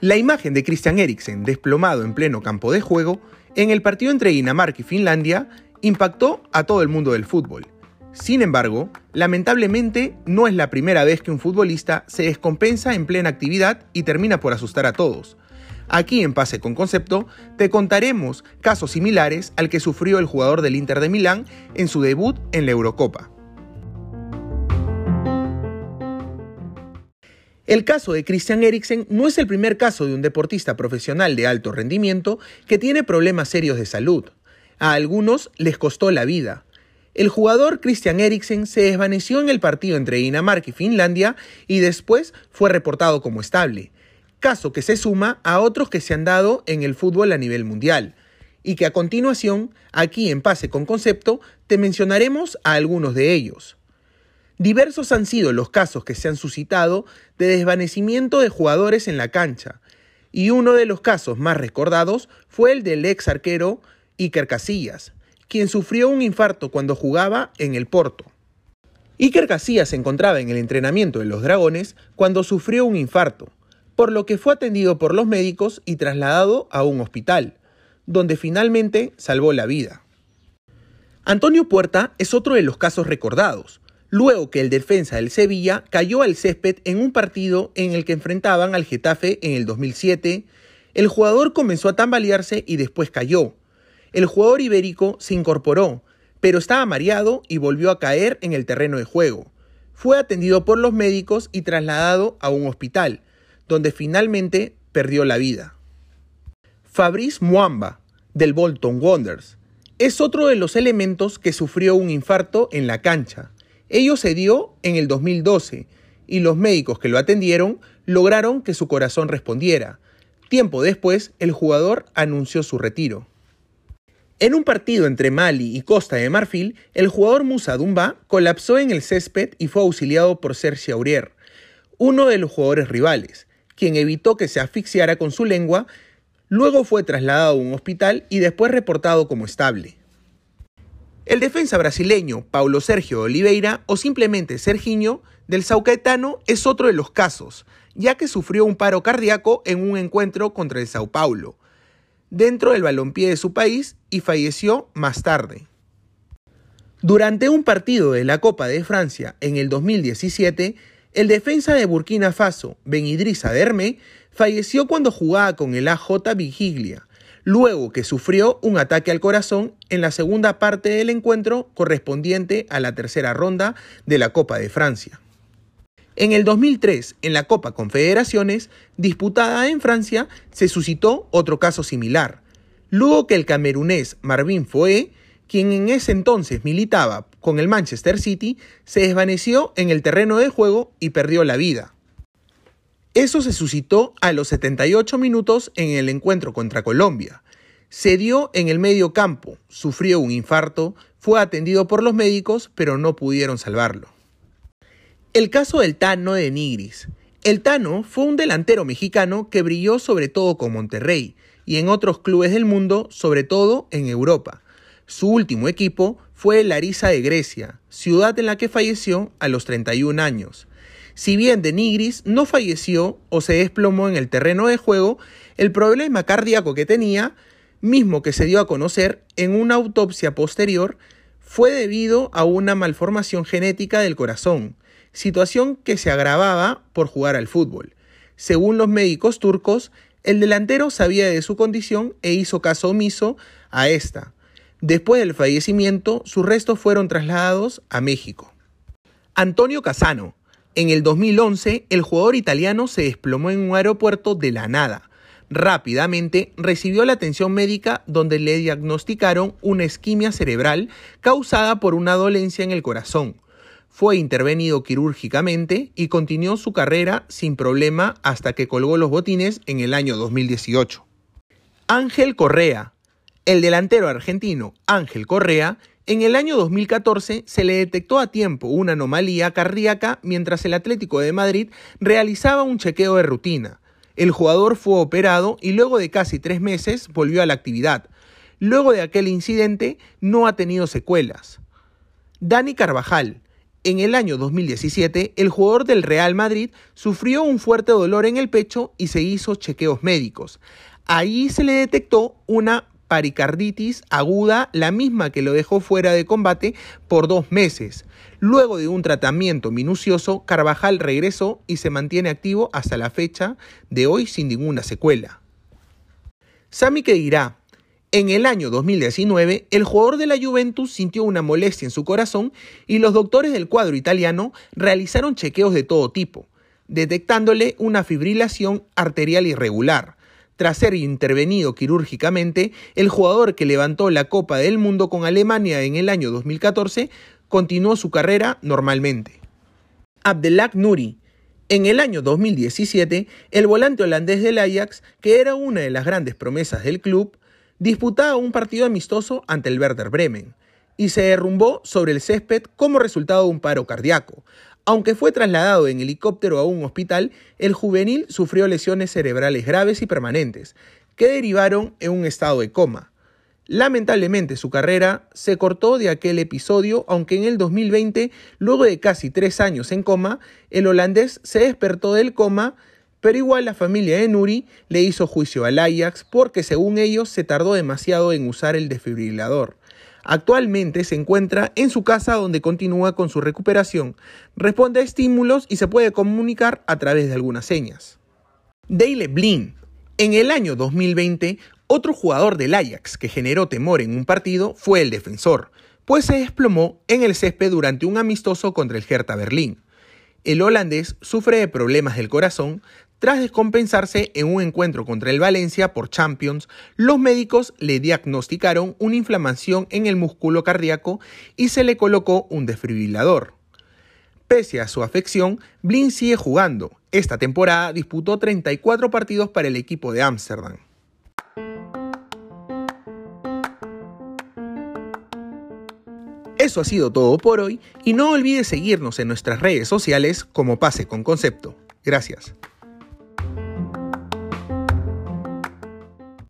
La imagen de Christian Eriksen desplomado en pleno campo de juego en el partido entre Dinamarca y Finlandia impactó a todo el mundo del fútbol. Sin embargo, lamentablemente no es la primera vez que un futbolista se descompensa en plena actividad y termina por asustar a todos. Aquí en Pase con Concepto te contaremos casos similares al que sufrió el jugador del Inter de Milán en su debut en la Eurocopa. El caso de Christian Eriksen no es el primer caso de un deportista profesional de alto rendimiento que tiene problemas serios de salud. A algunos les costó la vida. El jugador Christian Eriksen se desvaneció en el partido entre Dinamarca y Finlandia y después fue reportado como estable, caso que se suma a otros que se han dado en el fútbol a nivel mundial, y que a continuación, aquí en Pase con Concepto, te mencionaremos a algunos de ellos. Diversos han sido los casos que se han suscitado de desvanecimiento de jugadores en la cancha, y uno de los casos más recordados fue el del ex arquero Iker Casillas, quien sufrió un infarto cuando jugaba en el Porto. Iker Casillas se encontraba en el entrenamiento de los Dragones cuando sufrió un infarto, por lo que fue atendido por los médicos y trasladado a un hospital, donde finalmente salvó la vida. Antonio Puerta es otro de los casos recordados, luego que el defensa del Sevilla cayó al césped en un partido en el que enfrentaban al Getafe en el 2007, el jugador comenzó a tambalearse y después cayó. El jugador ibérico se incorporó, pero estaba mareado y volvió a caer en el terreno de juego. Fue atendido por los médicos y trasladado a un hospital, donde finalmente perdió la vida. Fabrice Muamba, del Bolton Wanderers, es otro de los elementos que sufrió un infarto en la cancha. Ello se dio en el 2012 y los médicos que lo atendieron lograron que su corazón respondiera. Tiempo después, el jugador anunció su retiro. En un partido entre Mali y Costa de Marfil, el jugador Musa Dumba colapsó en el césped y fue auxiliado por Serge Aurier, uno de los jugadores rivales, quien evitó que se asfixiara con su lengua, luego fue trasladado a un hospital y después reportado como estable. El defensa brasileño Paulo Sergio Oliveira, o simplemente Serginho, del Saucaetano es otro de los casos, ya que sufrió un paro cardíaco en un encuentro contra el Sao Paulo, dentro del balompié de su país, y falleció más tarde. Durante un partido de la Copa de Francia en el 2017, el defensa de Burkina Faso, Ben Idrissa Derme, falleció cuando jugaba con el AJ Vigiglia, luego que sufrió un ataque al corazón en la segunda parte del encuentro correspondiente a la tercera ronda de la Copa de Francia. En el 2003, en la Copa Confederaciones, disputada en Francia, se suscitó otro caso similar, luego que el camerunés Marvin Foé, quien en ese entonces militaba con el Manchester City, se desvaneció en el terreno de juego y perdió la vida. Eso se suscitó a los 78 minutos en el encuentro contra Colombia. Se dio en el medio campo, sufrió un infarto, fue atendido por los médicos, pero no pudieron salvarlo. El caso del Tano de Nigris. El Tano fue un delantero mexicano que brilló sobre todo con Monterrey y en otros clubes del mundo, sobre todo en Europa. Su último equipo fue el Larisa de Grecia, ciudad en la que falleció a los 31 años. Si bien de Nigris no falleció o se desplomó en el terreno de juego, el problema cardíaco que tenía, mismo que se dio a conocer en una autopsia posterior, fue debido a una malformación genética del corazón, situación que se agravaba por jugar al fútbol. Según los médicos turcos, el delantero sabía de su condición e hizo caso omiso a esta. Después del fallecimiento, sus restos fueron trasladados a México. Antonio Casano, en el 2011, el jugador italiano se desplomó en un aeropuerto de la nada. Rápidamente recibió la atención médica donde le diagnosticaron una isquemia cerebral causada por una dolencia en el corazón. Fue intervenido quirúrgicamente y continuó su carrera sin problema hasta que colgó los botines en el año 2018. Ángel Correa. El delantero argentino Ángel Correa en el año 2014 se le detectó a tiempo una anomalía cardíaca mientras el Atlético de Madrid realizaba un chequeo de rutina. El jugador fue operado y luego de casi tres meses volvió a la actividad. Luego de aquel incidente no ha tenido secuelas. Dani Carvajal. en el año 2017, el jugador del Real Madrid sufrió un fuerte dolor en el pecho y se hizo chequeos médicos. Ahí se le detectó una pericarditis aguda, la misma que lo dejó fuera de combate por dos meses. Luego de un tratamiento minucioso, Carvajal regresó y se mantiene activo hasta la fecha de hoy sin ninguna secuela. Sami dirá, en el año 2019, el jugador de la Juventus sintió una molestia en su corazón y los doctores del cuadro italiano realizaron chequeos de todo tipo, detectándole una fibrilación arterial irregular. Tras ser intervenido quirúrgicamente, el jugador que levantó la Copa del Mundo con Alemania en el año 2014 continuó su carrera normalmente. Abdelak Nuri. En el año 2017, el volante holandés del Ajax, que era una de las grandes promesas del club, disputaba un partido amistoso ante el Werder Bremen y se derrumbó sobre el césped como resultado de un paro cardíaco, aunque fue trasladado en helicóptero a un hospital, el juvenil sufrió lesiones cerebrales graves y permanentes, que derivaron en un estado de coma. Lamentablemente su carrera se cortó de aquel episodio, aunque en el 2020, luego de casi tres años en coma, el holandés se despertó del coma, pero igual la familia de Nuri le hizo juicio al Ajax porque según ellos se tardó demasiado en usar el desfibrilador. Actualmente se encuentra en su casa donde continúa con su recuperación, responde a estímulos y se puede comunicar a través de algunas señas. Dale Blin. En el año 2020, otro jugador del Ajax que generó temor en un partido fue el defensor, pues se desplomó en el césped durante un amistoso contra el Hertha Berlín. El holandés sufre de problemas del corazón tras descompensarse en un encuentro contra el Valencia por Champions, los médicos le diagnosticaron una inflamación en el músculo cardíaco y se le colocó un desfibrilador. Pese a su afección, Blin sigue jugando. Esta temporada disputó 34 partidos para el equipo de Ámsterdam. Eso ha sido todo por hoy y no olvides seguirnos en nuestras redes sociales como Pase con Concepto. Gracias.